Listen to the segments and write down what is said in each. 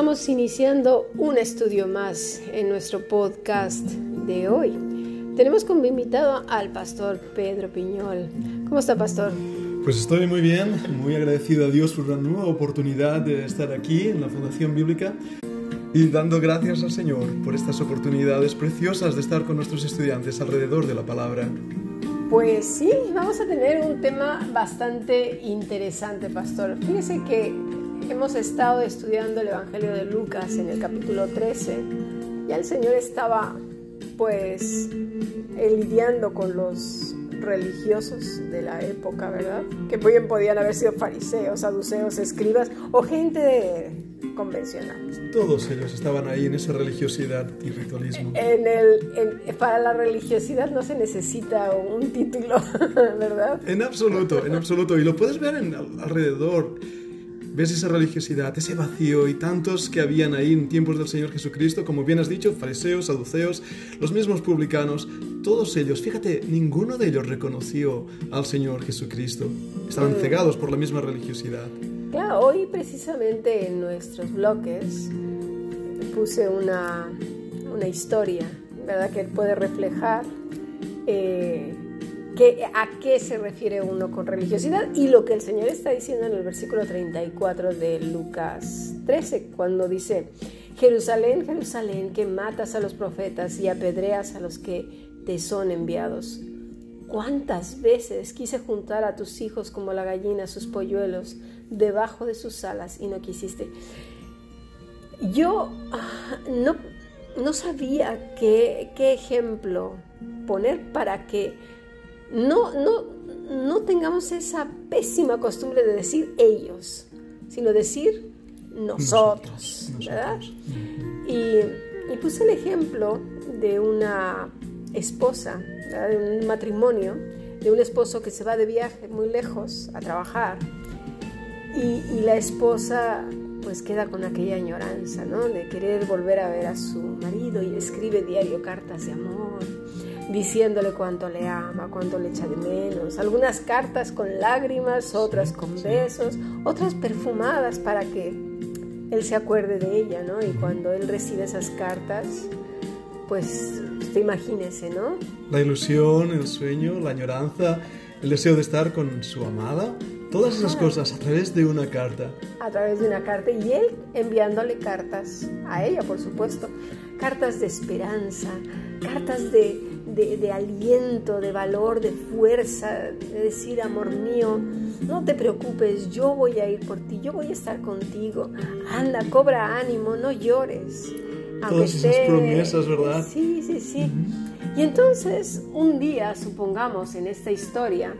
estamos iniciando un estudio más en nuestro podcast de hoy. Tenemos como invitado al pastor Pedro Piñol. ¿Cómo está, pastor? Pues estoy muy bien, muy agradecido a Dios por la nueva oportunidad de estar aquí en la Fundación Bíblica y dando gracias al Señor por estas oportunidades preciosas de estar con nuestros estudiantes alrededor de la palabra. Pues sí, vamos a tener un tema bastante interesante, pastor. Fíjese que hemos estado estudiando el Evangelio de Lucas en el capítulo 13. Ya el Señor estaba pues lidiando con los religiosos de la época, ¿verdad? Que bien podían haber sido fariseos, saduceos, escribas o gente convencional. Todos ellos estaban ahí en esa religiosidad y ritualismo. En el, para la religiosidad no se necesita un título, ¿verdad? En absoluto, en absoluto. Y lo puedes ver en, alrededor ves esa religiosidad, ese vacío y tantos que habían ahí en tiempos del Señor Jesucristo, como bien has dicho, fariseos, saduceos, los mismos publicanos, todos ellos, fíjate, ninguno de ellos reconoció al Señor Jesucristo. Estaban mm. cegados por la misma religiosidad. Claro, hoy precisamente en nuestros bloques puse una, una historia, ¿verdad? Que puede reflejar eh, a qué se refiere uno con religiosidad y lo que el Señor está diciendo en el versículo 34 de Lucas 13, cuando dice, Jerusalén, Jerusalén, que matas a los profetas y apedreas a los que te son enviados. ¿Cuántas veces quise juntar a tus hijos como la gallina sus polluelos debajo de sus alas y no quisiste? Yo ah, no, no sabía qué, qué ejemplo poner para que no, no, no tengamos esa pésima costumbre de decir ellos, sino decir nosotros, ¿verdad? Y, puse el ejemplo de una esposa, de un matrimonio, de un esposo que se va de viaje muy lejos a trabajar y, y, la esposa pues queda con aquella añoranza, ¿no? De querer volver a ver a su marido y escribe diario cartas de amor diciéndole cuánto le ama, cuánto le echa de menos. Algunas cartas con lágrimas, otras con besos, otras perfumadas para que él se acuerde de ella, ¿no? Y cuando él recibe esas cartas, pues usted imagínese, ¿no? La ilusión, el sueño, la añoranza, el deseo de estar con su amada, todas esas cosas a través de una carta. A través de una carta y él enviándole cartas a ella, por supuesto, cartas de esperanza, cartas de de, aliento, de valor, de fuerza, de decir, amor mío, no te preocupes, yo voy a ir por ti, yo voy a estar contigo. Anda, cobra ánimo, no llores. Todas esas promesas, ¿verdad? Sí, sí, sí. Y entonces, un día, supongamos en esta historia,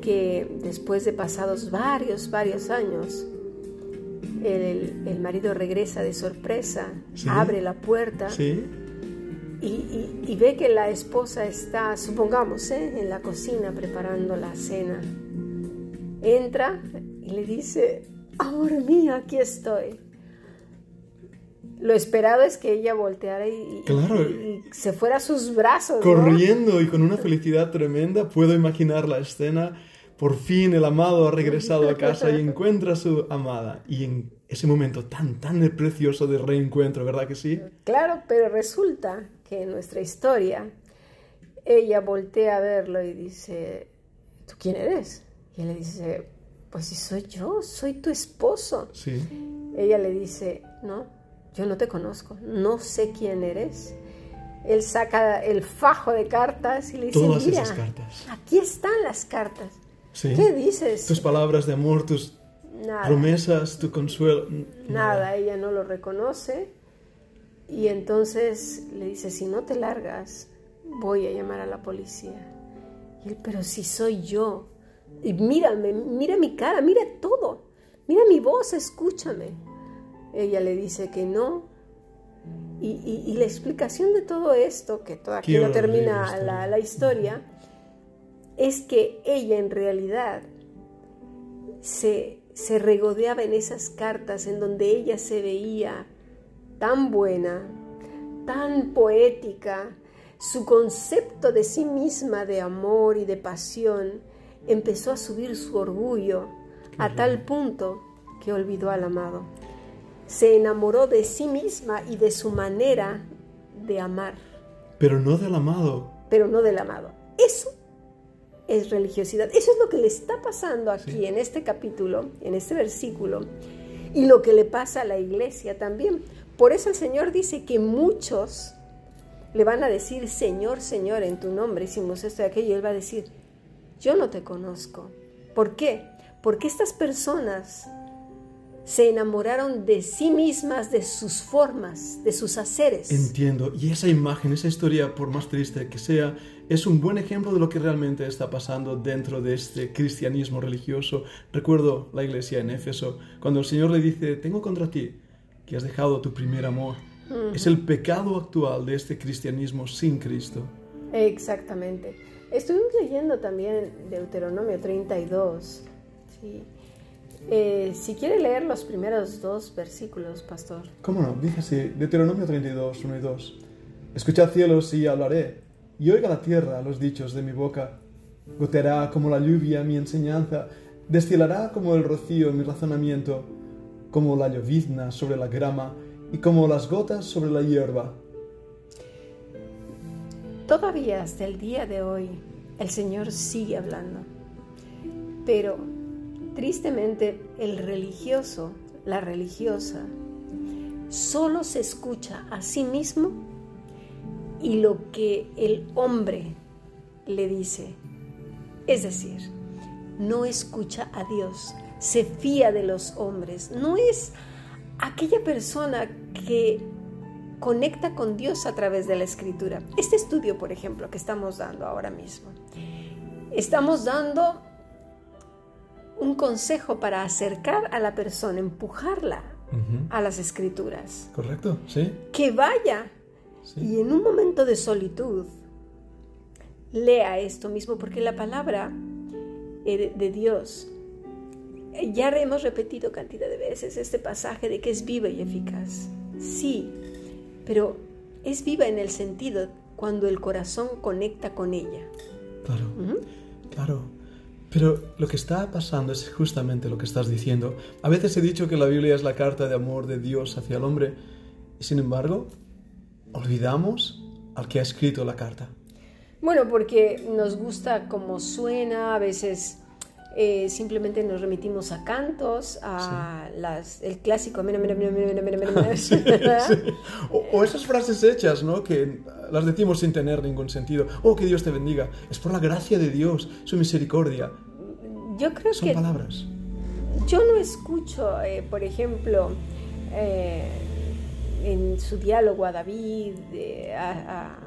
que después de pasados varios, varios años, el, marido regresa de sorpresa, abre la puerta. ¿Sí? Y, ve que la esposa está, supongamos, ¿eh? en la cocina preparando la cena. Entra y le dice, amor mío, aquí estoy. Lo esperado es que ella volteara y, se fuera a sus brazos. Corriendo y con una felicidad tremenda, puedo imaginar la escena. Por fin el amado ha regresado a casa y encuentra a su amada. Y en ese momento tan, tan precioso de reencuentro, ¿verdad que sí? Claro, pero resulta en nuestra historia, ella voltea a verlo y dice, ¿tú quién eres? Y él le dice, pues si soy yo, soy tu esposo. Sí. Ella le dice, no, yo no te conozco, no sé quién eres. Él saca el fajo de cartas y le dice, mira, aquí están las cartas. ¿Qué dices? Tus palabras de amor, tus promesas, tu consuelo. Nada, ella no lo reconoce y entonces le dice, si no te largas, voy a llamar a la policía. Y él, pero si soy yo. Y mírame, mira mi cara, mira todo. Mira mi voz, escúchame. Ella le dice que no. Y, la explicación de todo esto, que todavía no termina la, la historia, es que ella en realidad se, se regodeaba en esas cartas en donde ella se veía tan buena, tan poética, su concepto de sí misma de amor y de pasión empezó a subir su orgullo a tal punto que olvidó al amado. se enamoró de sí misma y de su manera de amar, Pero no del amado. pero no del amado. Eso es religiosidad. Eso es lo que le está pasando aquí Sí. en este capítulo, en este versículo, y lo que le pasa a la iglesia también. Por eso el Señor dice que muchos le van a decir, Señor, Señor, en tu nombre hicimos esto y aquello, y Él va a decir, yo no te conozco. ¿Por qué? Porque estas personas se enamoraron de sí mismas, de sus formas, de sus haceres. Entiendo. Y esa imagen, esa historia, por más triste que sea, es un buen ejemplo de lo que realmente está pasando dentro de este cristianismo religioso. Recuerdo la iglesia en Éfeso, cuando el Señor le dice, tengo contra ti que has dejado tu primer amor. Es el pecado actual de este cristianismo sin Cristo. Exactamente. Estuvimos leyendo también Deuteronomio 32. Sí. Eh, si quiere leer los primeros dos versículos, pastor. ¿Cómo no? Dice así, Deuteronomio 32, 1 y 2. Escuchad cielos y hablaré, y oiga la tierra los dichos de mi boca. Goteará como la lluvia mi enseñanza, destilará como el rocío mi razonamiento, como la llovizna sobre la grama y como las gotas sobre la hierba. Todavía hasta el día de hoy el Señor sigue hablando. Pero tristemente el religioso, la religiosa, solo se escucha a sí mismo y lo que el hombre le dice. Es decir, no escucha a Dios, se fía de los hombres. No es aquella persona que conecta con Dios a través de la escritura. Este estudio, por ejemplo, que estamos dando ahora mismo, estamos dando un consejo para acercar a la persona, empujarla a las escrituras, ¿Correcto? ¿Sí? que vaya Sí. y en un momento de solitud lea esto mismo, porque la palabra eh, de, Dios, ya hemos repetido cantidad de veces este pasaje de que es viva y eficaz. Sí, pero es viva en el sentido cuando el corazón conecta con ella. Claro. Claro. Pero lo que está pasando es justamente lo que estás diciendo. A veces he dicho que la Biblia es la carta de amor de Dios hacia el hombre. Y sin embargo, olvidamos al que ha escrito la carta. Bueno, porque nos gusta cómo suena, a veces eh, simplemente nos remitimos a cantos, a las, el clásico, mira, mira, mira, mira, mira, mira, mira, Sí, ¿verdad? sí. O, o esas frases hechas, ¿no? Que las decimos sin tener ningún sentido. Oh, que Dios te bendiga. Es por la gracia de Dios, su misericordia. Yo creo Son que palabras. yo no escucho, eh, por ejemplo, eh, en su diálogo a David, a, a-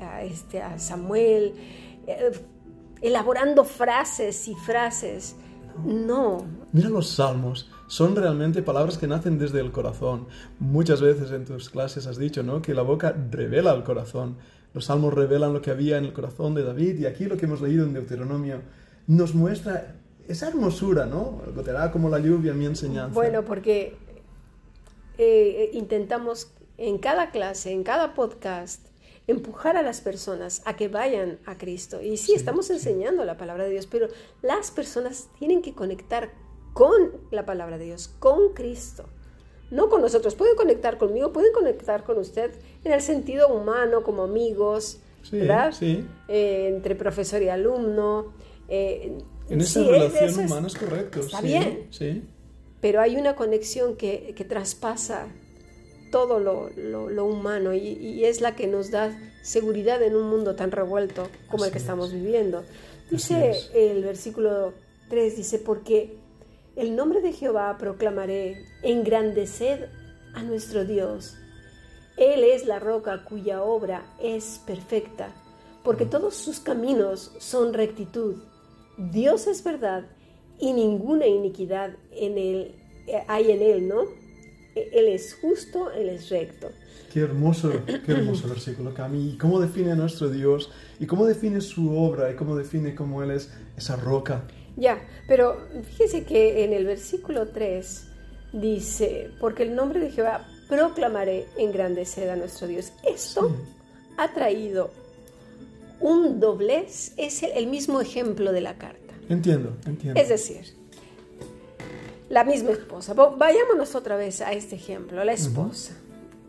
a- este, a Samuel, elaborando frases y frases. No, Mira los salmos, son realmente palabras que nacen desde el corazón. Muchas veces en tus clases has dicho, ¿no? Que la boca revela el corazón. Los salmos revelan lo que había en el corazón de David y aquí lo que hemos leído en Deuteronomio nos muestra esa hermosura, ¿no? Goteará como la lluvia mi enseñanza. Bueno, porque eh, intentamos en cada clase, en cada podcast, empujar a las personas a que vayan a Cristo. Y sí, Sí, estamos sí. enseñando la palabra de Dios, pero las personas tienen que conectar con la palabra de Dios, con Cristo. No con nosotros. Pueden conectar conmigo, pueden conectar con usted en el sentido humano, como amigos, Sí, ¿verdad? Eh, entre profesor y alumno. eh, En esa relación es- humana es correcto. está sí, bien. Sí. pero hay una conexión que, que traspasa todo lo, lo- lo humano y, y es la que nos da seguridad en un mundo tan revuelto como el que estamos es. viviendo. Dice es. el versículo 3, dice, porque el nombre de Jehová proclamaré, engrandeced a nuestro Dios. Él es la roca cuya obra es perfecta, porque todos sus caminos son rectitud. Dios es verdad y ninguna iniquidad en él, eh, hay en él, ¿no? Él es justo, él es recto. Qué hermoso, qué hermoso versículo, Cami. ¿Y cómo define a nuestro Dios? ¿Y cómo define su obra? ¿Y cómo define cómo Él es esa roca? Ya, pero fíjese que en el versículo 3 dice, porque el nombre de Jehová proclamaré engrandecer a nuestro Dios. Esto Sí. ha traído un doblez, es el, el mismo ejemplo de la carta. Entiendo, entiendo. Es decir, La misma esposa. Vayámonos otra vez a este ejemplo. La esposa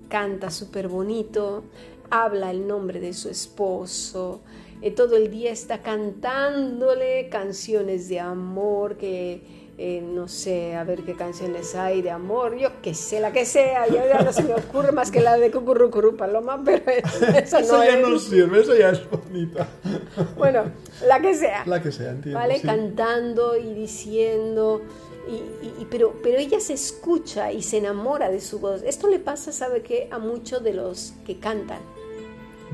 canta súper bonito, habla el nombre de su esposo, eh, todo el día está cantándole canciones de amor que... eh, no sé, a ver qué canciones hay de amor, yo qué sé, la que sea, yo ya no se me ocurre más que la de Cucurrucurú Paloma, pero eso Eso no ya es. no sirve, eso ya es bonita. Bueno, la que sea. La que sea, entiendo. ¿vale? sí. Cantando y diciendo, y, y- pero, pero ella se escucha y se enamora de su voz. Esto le pasa, ¿sabe qué? A muchos de los que cantan.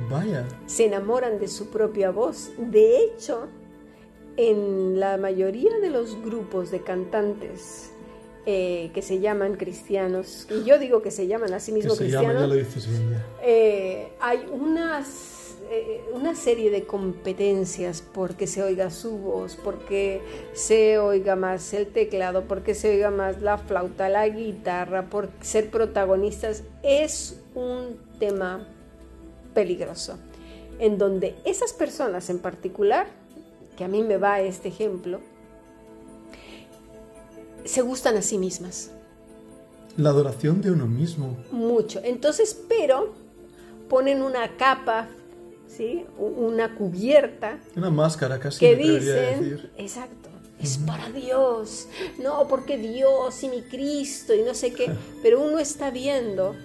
Vaya. Se enamoran de su propia voz. De hecho, en la mayoría de los grupos de cantantes eh, que se llaman cristianos, y yo digo que se llaman a sí mismos cristianos, ya lo dices bien ya. eh, hay unas, eh, una serie de competencias porque se oiga su voz, porque se oiga más el teclado, porque se oiga más la flauta, la guitarra, por ser protagonistas. Es un tema peligroso, en donde esas personas en particular, que a mí me va este ejemplo, se gustan a sí mismas La adoración de uno mismo. mucho. Entonces, pero ponen una capa, Una cubierta Una máscara casi que dicen, decir. exacto, es para Dios, no porque Dios y mi Cristo y no sé qué, pero uno está viendo,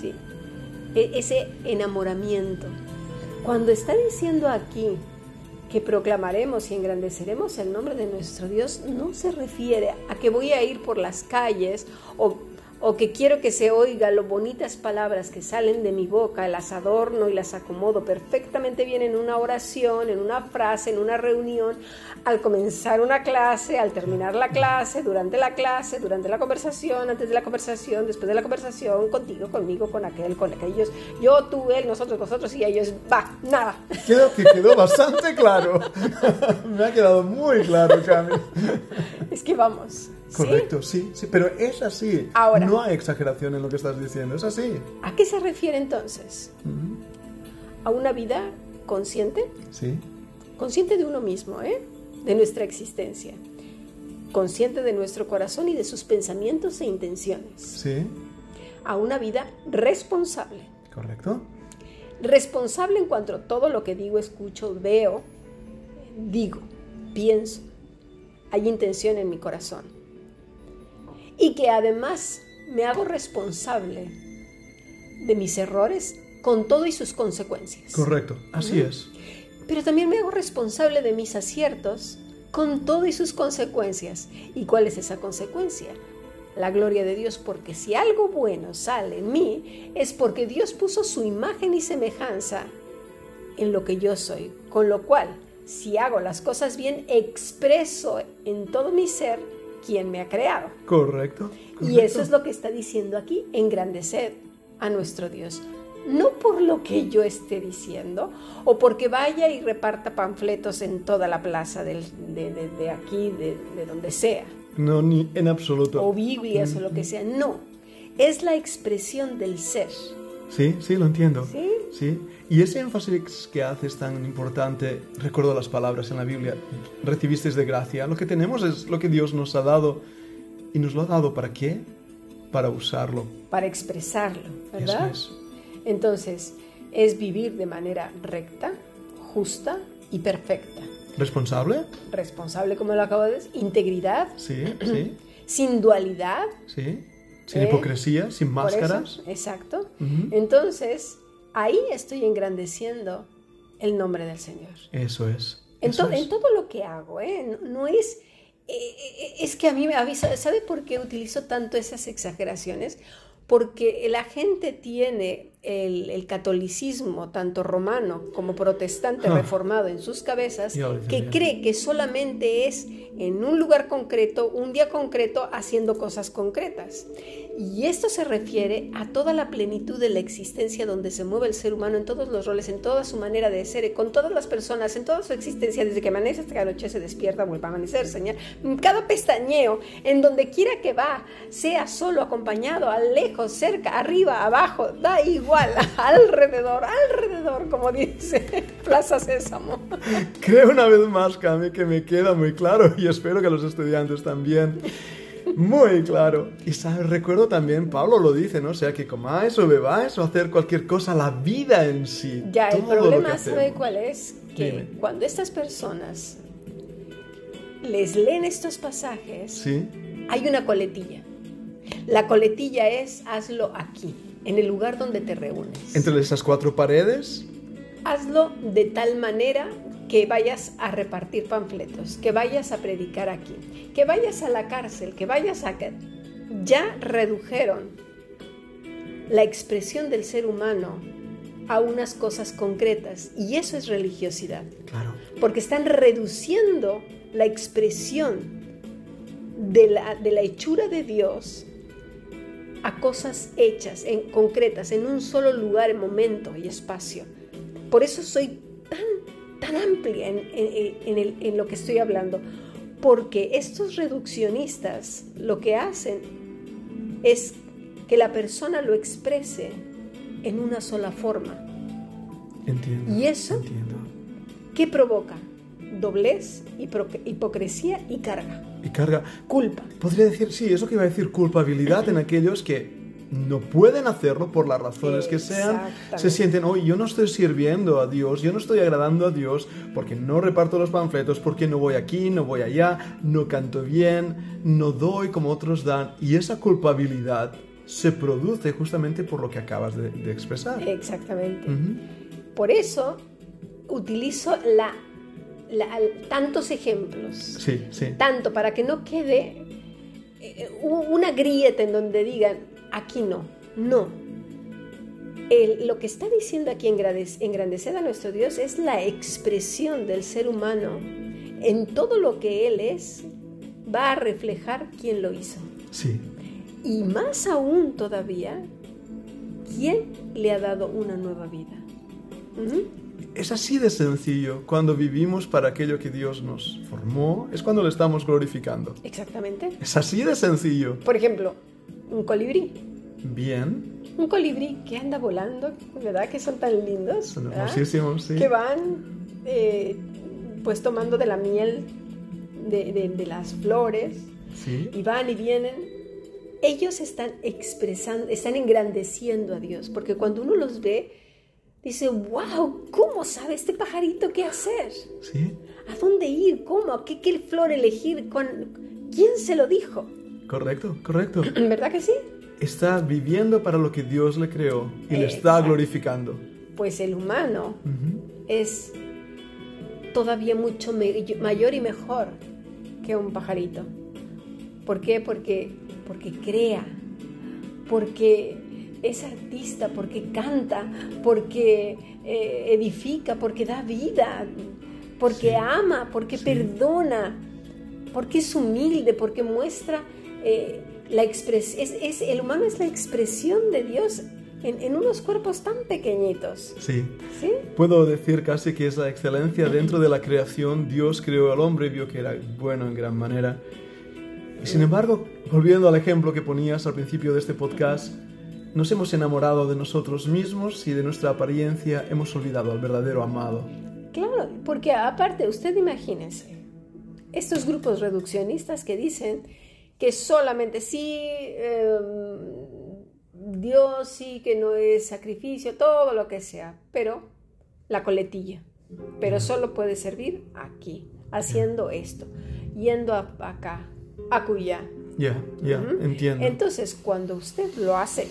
¿sí? E- ese enamoramiento. Cuando está diciendo aquí que proclamaremos y engrandeceremos el nombre de nuestro Dios, no se refiere a que voy a ir por las calles o, o que quiero que se oiga lo bonitas palabras que salen de mi boca, las adorno y las acomodo perfectamente bien en una oración, en una frase, en una reunión, al comenzar una clase, al terminar la clase, durante la clase, durante la conversación, antes de la conversación, después de la conversación, contigo, conmigo, con aquel, con aquellos, yo, tú, él, nosotros, vosotros y ellos, va, nada. Creo que quedó bastante claro. me ha quedado muy claro, Cami. Es que vamos. Correcto, sí, sí, pero es así. Ahora. No hay exageración en lo que estás diciendo, es así. ¿A qué se refiere entonces? ¿A una vida consciente? Sí, Consciente de uno mismo, ¿eh? De nuestra existencia. Consciente de nuestro corazón y de sus pensamientos e intenciones. sí, A una vida responsable. correcto. Responsable en cuanto a todo lo que digo, escucho, veo, digo, pienso. Hay intención en mi corazón. Y que además me hago responsable de mis errores con todo y sus consecuencias. Correcto, así es. Pero también me hago responsable de mis aciertos con todo y sus consecuencias. ¿Y cuál es esa consecuencia? La gloria de Dios, porque si algo bueno sale en mí, es porque Dios puso su imagen y semejanza en lo que yo soy. Con lo cual, si hago las cosas bien, expreso en todo mi ser quien me ha creado. Correcto. Y eso es lo que está diciendo aquí, engrandecer a nuestro Dios. No por lo que yo esté diciendo o porque vaya y reparta panfletos en toda la plaza del- de, de- de aquí, de, de donde sea, No, ni en absoluto. o Biblias o lo que sea. No, es la expresión del ser. Sí, sí, lo entiendo. ¿Sí? Sí. Y ese énfasis que haces tan importante, recuerdo las palabras en la Biblia, recibisteis de gracia. Lo que tenemos es lo que Dios nos ha dado. ¿Y nos lo ha dado para qué? Para usarlo. Para expresarlo, ¿verdad? Eso Entonces, es vivir de manera recta, justa y perfecta. es. ¿Responsable? Responsable, como lo acabo de decir, integridad, Sí, sí, sin dualidad, sí. Sin ¿Eh? hipocresía, sin máscaras. exacto. Entonces, ahí estoy engrandeciendo el nombre del Señor. Eso es. En, Eso to- es. en todo lo que hago, ¿eh? No, no es... eh, eh, es que a mí me avisa, ¿sabe por qué utilizo tanto esas exageraciones? Porque la gente tiene el, el catolicismo, tanto romano como protestante, Ah. reformado en sus cabezas, que cree que solamente es en un lugar concreto, un día concreto, haciendo cosas concretas. Y esto se refiere a toda la plenitud de la existencia donde se mueve el ser humano en todos los roles, en toda su manera de ser, con todas las personas, en toda su existencia, desde que amanece hasta que anoche se despierta, vuelve a amanecer, señal. Cada pestañeo, en donde quiera que va, sea solo, acompañado, a lejos, cerca, arriba, abajo, da igual, alrededor, alrededor, como dice Plaza Sésamo. Creo una vez más, Cami, que me queda muy claro y espero que los estudiantes también. Muy claro. Y sabes, recuerdo también, Pablo lo dice, ¿no? O sea, que comáis o bebáis o hacer cualquier cosa, la vida en sí. Ya, el problema, ¿sabe cuál es? Que Dime. cuando estas personas les leen estos pasajes, Sí, hay una coletilla. La coletilla es hazlo aquí, en el lugar donde te reúnes. entre esas cuatro paredes, Hazlo de tal manera que vayas a repartir panfletos, que vayas a predicar aquí, que vayas a la cárcel, que vayas a... Ya redujeron la expresión del ser humano a unas cosas concretas y eso es religiosidad, claro. porque están reduciendo la expresión de la, de la hechura de Dios a cosas hechas, en, concretas, en un solo lugar, momento y espacio. Por eso soy tan, tan amplia en, en- en el- en lo que estoy hablando, porque estos reduccionistas lo que hacen es que la persona lo exprese en una sola forma. Entiendo. ¿Y eso? Entiendo. ¿Qué provoca? Doblez, hipocresía y carga. Y carga. Culpa. Podría decir, sí, eso que iba a decir, culpabilidad en aquellos que no pueden hacerlo por las razones que sean. Se sienten, hoy yo no estoy sirviendo a Dios, yo no estoy agradando a Dios porque no reparto los panfletos, porque no voy aquí, no voy allá, no canto bien, no doy como otros dan. Y esa culpabilidad se produce justamente por lo que acabas de, de expresar. Exactamente. Por eso utilizo la, la- tantos ejemplos. Sí, sí. Tanto para que no quede eh, una grieta en donde digan, aquí no, no. El- lo que está diciendo aquí engrandec- engrandecer a nuestro Dios es la expresión del ser humano en todo lo que Él es, va a reflejar quién lo hizo. Sí, Y más aún todavía, quién le ha dado una nueva vida. Es así de sencillo. Cuando vivimos para aquello que Dios nos formó, es cuando le estamos glorificando. Exactamente. Es así de sencillo. Por ejemplo, un colibrí. Bien. Un colibrí que anda volando, ¿verdad? Que son tan lindos. Son hermosísimos, sí. Que van eh, pues tomando de la miel de, de- de las flores Sí. y van y vienen. Ellos están expresando, están engrandeciendo a Dios, porque cuando uno los ve, dice, wow, ¿cómo sabe este pajarito qué hacer? Sí. ¿A dónde ir? ¿Cómo? ¿Qué, qué flor elegir? ¿Cuán- ¿Quién se lo dijo? Correcto, correcto. ¿Verdad que sí? Está viviendo para lo que Dios le creó y le está glorificando. Pues el humano Ujú. es todavía mucho mayor y mejor que un pajarito. ¿Por qué? Porque, porque crea, porque es artista, porque canta, porque eh, edifica, porque da vida, porque Sí. ama, porque Sí. perdona, porque es humilde, porque muestra eh, la expresión. Es, es- el humano es la expresión de Dios en, en unos cuerpos tan pequeñitos. Sí. ¿Sí? Puedo decir casi que es la excelencia dentro de la creación. Dios creó al hombre y vio que era bueno en gran manera. Y sin embargo, volviendo al ejemplo que ponías al principio de este podcast, nos hemos enamorado de nosotros mismos y de nuestra apariencia hemos olvidado al verdadero amado. Claro, porque aparte, usted imagínese, estos grupos reduccionistas que dicen que solamente sí, eh, Dios sí, que no es sacrificio, todo lo que sea, pero la coletilla, pero solo puede servir aquí, haciendo esto, yendo a- acá, acullá. Ya, ya, Ujú. entiendo. Entonces, cuando usted lo hace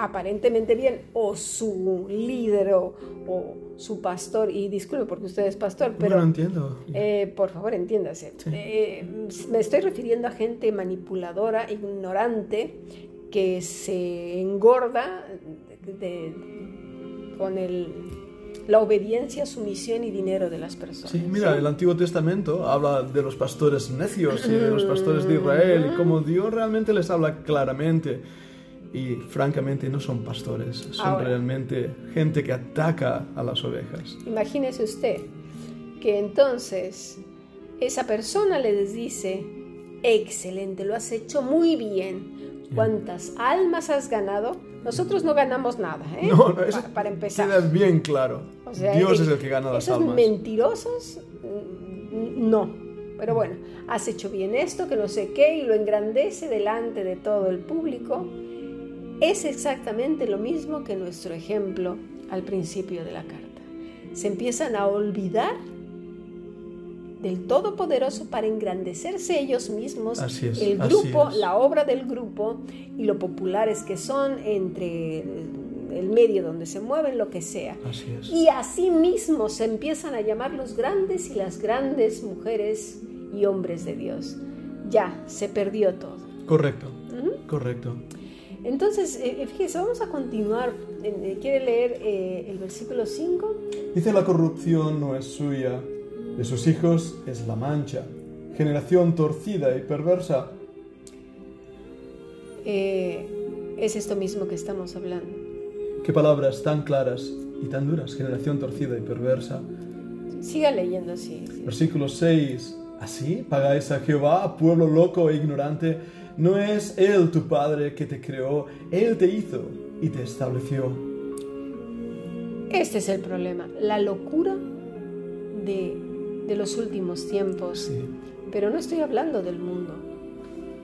aparentemente bien, o su líder o, o su pastor, y disculpe porque usted es pastor, pero bueno, entiendo. eh, por favor entiéndase, Sí. Eh, me estoy refiriendo a gente manipuladora, ignorante, que se engorda de- con el, la obediencia, sumisión y dinero de las personas. Sí, mira, ¿sí? el Antiguo Testamento habla de los pastores necios y de los pastores de Israel y cómo Dios realmente les habla claramente. Y francamente no son pastores, son Ahora. realmente gente que ataca a las ovejas. Imagínese usted que entonces esa persona les dice, excelente, lo has hecho muy bien. ¿Cuántas almas has ganado? Nosotros no ganamos nada, ¿eh? No, no, eso Pa- para empezar. queda bien claro. O sea, Dios eh, es el que gana las esos almas. mentirosos, mm, no. Pero bueno, has hecho bien esto, que no sé qué, y lo engrandece delante de todo el público. Es exactamente lo mismo que nuestro ejemplo al principio de la carta. Se empiezan a olvidar del Todopoderoso para engrandecerse ellos mismos, Así es, el grupo, la obra del grupo y lo populares que son entre el, medio donde se mueven, lo que sea. Así es. Y así mismo se empiezan a llamar los grandes y las grandes mujeres y hombres de Dios. Ya, se perdió todo. Correcto, correcto. Entonces, eh, fíjese, vamos a continuar. Eh, ¿Quiere leer eh, el versículo 5? Dice la corrupción no es suya, de sus hijos es la mancha, generación torcida y perversa. Eh, es esto mismo que estamos hablando. Qué palabras tan claras y tan duras, generación torcida y perversa. Siga leyendo así. Versículo 6. Así pagáis a Jehová, pueblo loco e ignorante. No es Él tu Padre que te creó, Él te hizo y te estableció. Este es el problema, la locura de, de los últimos tiempos. Sí, Pero no estoy hablando del mundo.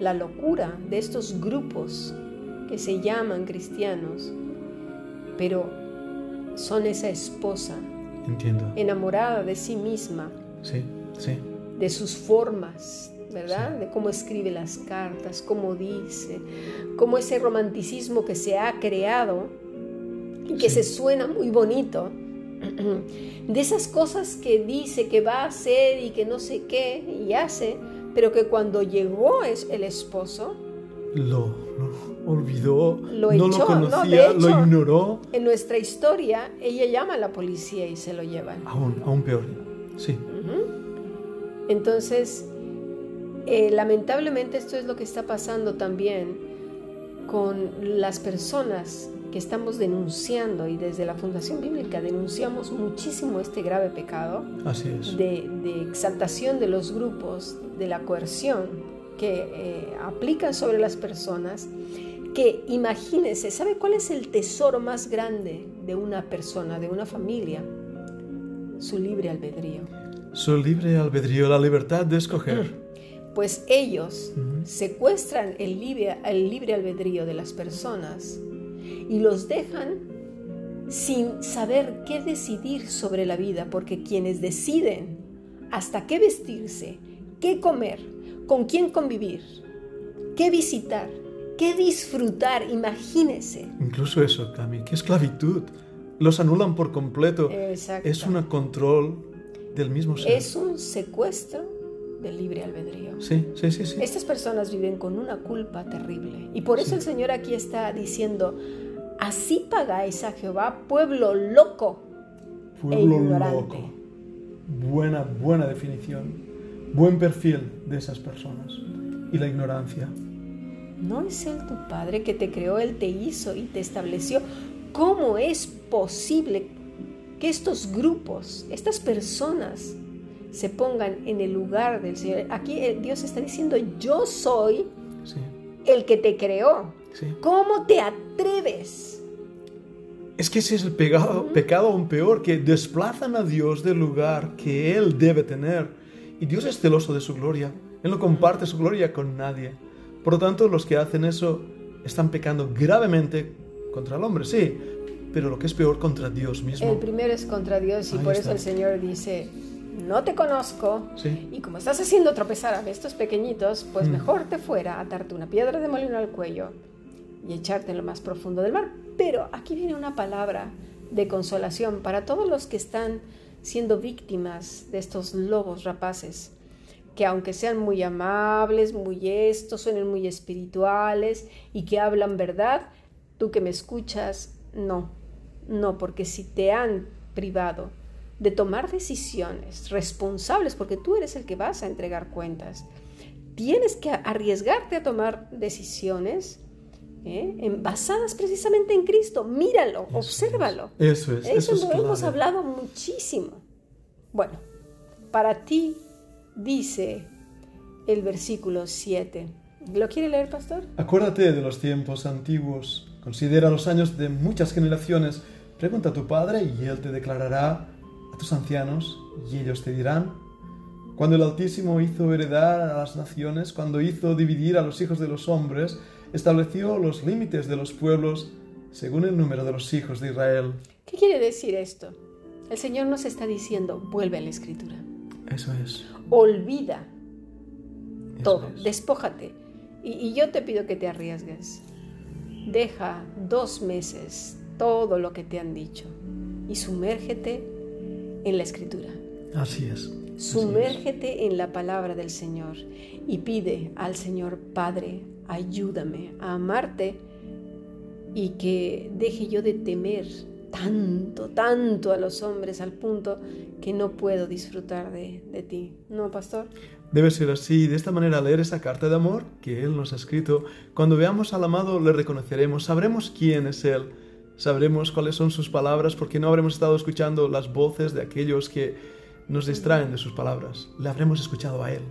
La locura de estos grupos que se llaman cristianos, pero son esa esposa entiendo. enamorada de sí misma, Sí, sí. de sus formas, ¿verdad? De cómo escribe las cartas, cómo dice, cómo ese romanticismo que se ha creado y que Sí. se suena muy bonito, de esas cosas que dice que va a hacer y que no sé qué y hace, pero que cuando llegó es el esposo, Lo, lo olvidó, Lo no echó, lo ¿no? Conocía, lo hecho- ignoró. en nuestra historia ella llama a la policía y se lo llevan. Aún, aún peor. Sí, Ujú. Entonces, eh, lamentablemente esto es lo que está pasando también con las personas que estamos denunciando y desde la Fundación Bíblica denunciamos muchísimo este grave pecado así es. de, de exaltación de los grupos, de la coerción que eh, aplican sobre las personas, que imagínense, ¿sabe cuál es el tesoro más grande de una persona, de una familia? Su libre albedrío. Su libre albedrío, la libertad de escoger. Pues ellos secuestran el libre, el libre albedrío de las personas y los dejan sin saber qué decidir sobre la vida, porque quienes deciden hasta qué vestirse, qué comer, con quién convivir, qué visitar, qué disfrutar, imagínense. Incluso eso, Cami, qué esclavitud. Los anulan por completo. Exacto. Es un control del mismo ser. Es un secuestro del libre albedrío. Sí, sí, sí, sí. Estas personas viven con una culpa terrible. Y por eso Sí. el Señor aquí está diciendo, así pagáis a Jehová, pueblo loco. Pueblo ignorante. loco. Buena, buena definición. Buen perfil de esas personas. Y la ignorancia. ¿No es Él tu Padre que te creó, Él te hizo y te estableció? ¿Cómo es posible que estos grupos, estas personas, se pongan en el lugar del Señor? Aquí eh, Dios está diciendo, yo soy Sí, el que te creó. sí. ¿Cómo te atreves? Es que ese es el pecado, pecado aún peor, que desplazan a Dios del lugar que Él debe tener. Y Dios es celoso de su gloria. Él no comparte su gloria con nadie. Por lo tanto, los que hacen eso están pecando gravemente contra el hombre, sí, pero lo que es peor contra Dios mismo. El primero es contra Dios y Ahí por está. eso el Señor dice, no te conozco Sí, y como estás haciendo tropezar a estos pequeñitos, pues Mm. mejor te fuera atarte una piedra de molino al cuello y echarte en lo más profundo del mar. Pero aquí viene una palabra de consolación para todos los que están siendo víctimas de estos lobos rapaces, que aunque sean muy amables, muy estos, suenen muy espirituales y que hablan verdad, tú que me escuchas, no, no, porque si te han privado de tomar decisiones responsables, porque tú eres el que vas a entregar cuentas, tienes que arriesgarte a tomar decisiones ¿eh? en- basadas precisamente en Cristo. Míralo, Eso obsérvalo. eso es. Eso, Eso es lo hemos hablado muchísimo. Bueno, para ti dice el versículo 7. ¿Lo quiere leer, pastor? Acuérdate de los tiempos antiguos. Considera los años de muchas generaciones. Pregunta a tu padre y él te declarará a tus ancianos y ellos te dirán. Cuando el Altísimo hizo heredar a las naciones, cuando hizo dividir a los hijos de los hombres, estableció los límites de los pueblos según el número de los hijos de Israel. ¿Qué quiere decir esto? El Señor nos está diciendo, vuelve a la escritura. Eso es. Olvida eso todo, es. despójate. Y, y yo te pido que te arriesgues. Deja dos meses todo lo que te han dicho y sumérgete en la escritura. Así es. Así es. Sumérgete en la palabra del Señor y pide al Señor, Padre, ayúdame a amarte y que deje yo de temer tanto, tanto a los hombres al punto que no puedo disfrutar de, de ti. ¿No, pastor? Debe ser así, de esta manera leer esa carta de amor que Él nos ha escrito. Cuando veamos al amado le reconoceremos, sabremos quién es Él, sabremos cuáles son sus palabras porque no habremos estado escuchando las voces de aquellos que nos distraen de sus palabras. Le habremos escuchado a Él.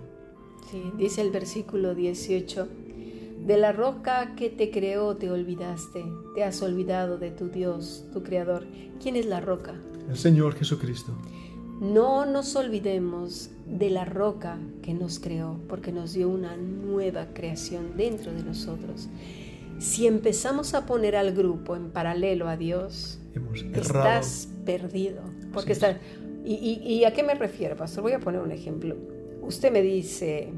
Sí, dice el versículo 18, de la roca que te creó te olvidaste, te has olvidado de tu Dios, tu Creador. ¿Quién es la roca? El Señor Jesucristo. No nos olvidemos de la roca que nos creó, porque nos dio una nueva creación dentro de nosotros. Si empezamos a poner al grupo en paralelo a Dios, Hemos estás perdido. Porque es. está, y, y- y a qué me refiero, pastor? Voy a poner un ejemplo. Usted me dice,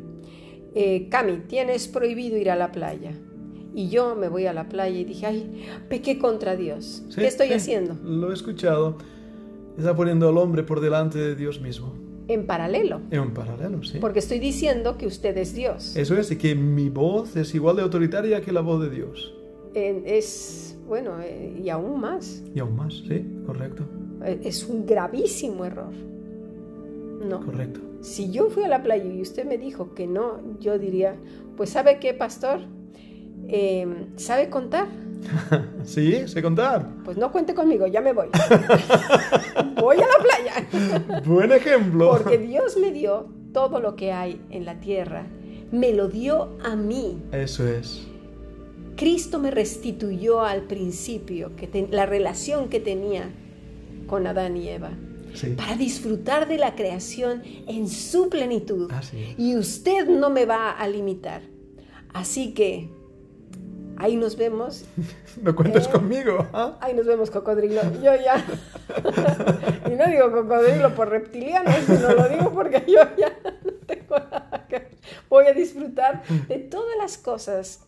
eh, Cami, tienes prohibido ir a la playa. Y yo me voy a la playa y dije, ay, pequé contra Dios. Sí, ¿Qué estoy sí, haciendo? Lo he escuchado. Está poniendo al hombre por delante de Dios mismo. En paralelo. En paralelo, sí. Porque estoy diciendo que usted es Dios. Eso es, y que mi voz es igual de autoritaria que la voz de Dios. Eh, es, bueno, eh, y aún más. Y aún más, sí, correcto, Eh, es un gravísimo error. No. correcto. Si yo fui a la playa y usted me dijo que no, yo diría, pues ¿sabe qué, pastor? Eh, ¿Sabe contar? Sí, sé contar. Pues no cuente conmigo, ya me voy. voy a la playa. Buen ejemplo. Porque Dios me dio todo lo que hay en la tierra. Me lo dio a mí. Eso es. Cristo me restituyó al principio que te- la relación que tenía con Adán y Eva Sí. para disfrutar de la creación en su plenitud. Así es. Y usted no me va a limitar. Así que ahí nos vemos. No cuentes Eh. conmigo. ¿ah? Ahí nos vemos, cocodrilo. Yo ya. y no digo cocodrilo por reptiliano, sino lo digo porque yo ya no tengo nada que. Voy a disfrutar de todas las cosas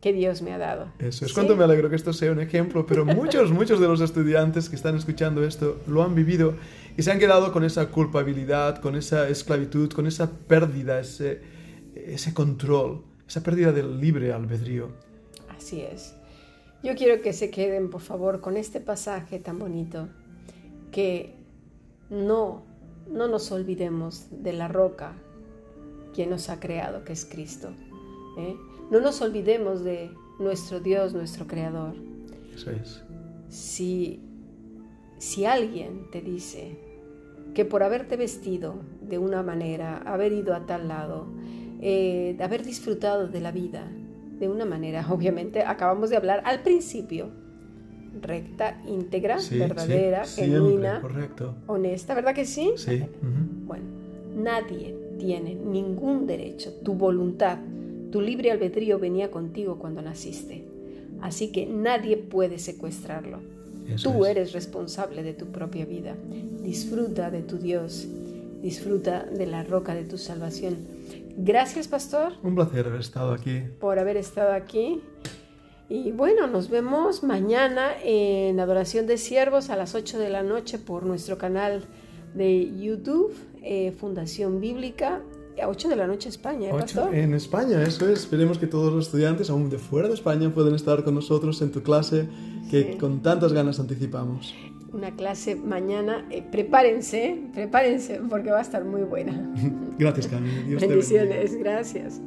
que Dios me ha dado. Eso es ¿Sí? cuánto me alegro que esto sea un ejemplo, pero muchos, muchos de los estudiantes que están escuchando esto lo han vivido y se han quedado con esa culpabilidad, con esa esclavitud, con esa pérdida, ese, ese control, esa pérdida del libre albedrío. Así es. Yo quiero que se queden, por favor, con este pasaje tan bonito, que no, no nos olvidemos de la roca que nos ha creado, que es Cristo. ¿eh? No nos olvidemos de nuestro Dios, nuestro Creador. Eso es. Si, si alguien te dice que por haberte vestido de una manera, haber ido a tal lado, eh, haber disfrutado de la vida de una manera, obviamente acabamos de hablar al principio, recta, íntegra, Sí, verdadera, sí, genuina, correcto. honesta, ¿verdad que sí? Sí. Bueno, nadie tiene ningún derecho, tu voluntad, tu libre albedrío venía contigo cuando naciste. Así que nadie puede secuestrarlo. Eso Tú es. eres responsable de tu propia vida. Disfruta de tu Dios. Disfruta de la roca de tu salvación. Gracias, pastor, Un placer haber estado aquí. por haber estado aquí. Y bueno, nos vemos mañana en Adoración de Siervos a las 8 de la noche por nuestro canal de YouTube, eh, Fundación Bíblica, a 8 de la noche España, ¿eh, pastor? en España, eso es. Esperemos que todos los estudiantes, aún de fuera de España, puedan estar con nosotros en tu clase que Sí. con tantas ganas anticipamos. Una clase mañana. eh, prepárense, prepárense porque va a estar muy buena. Gracias, Cami. Dios te bendiga. Bendiciones, gracias.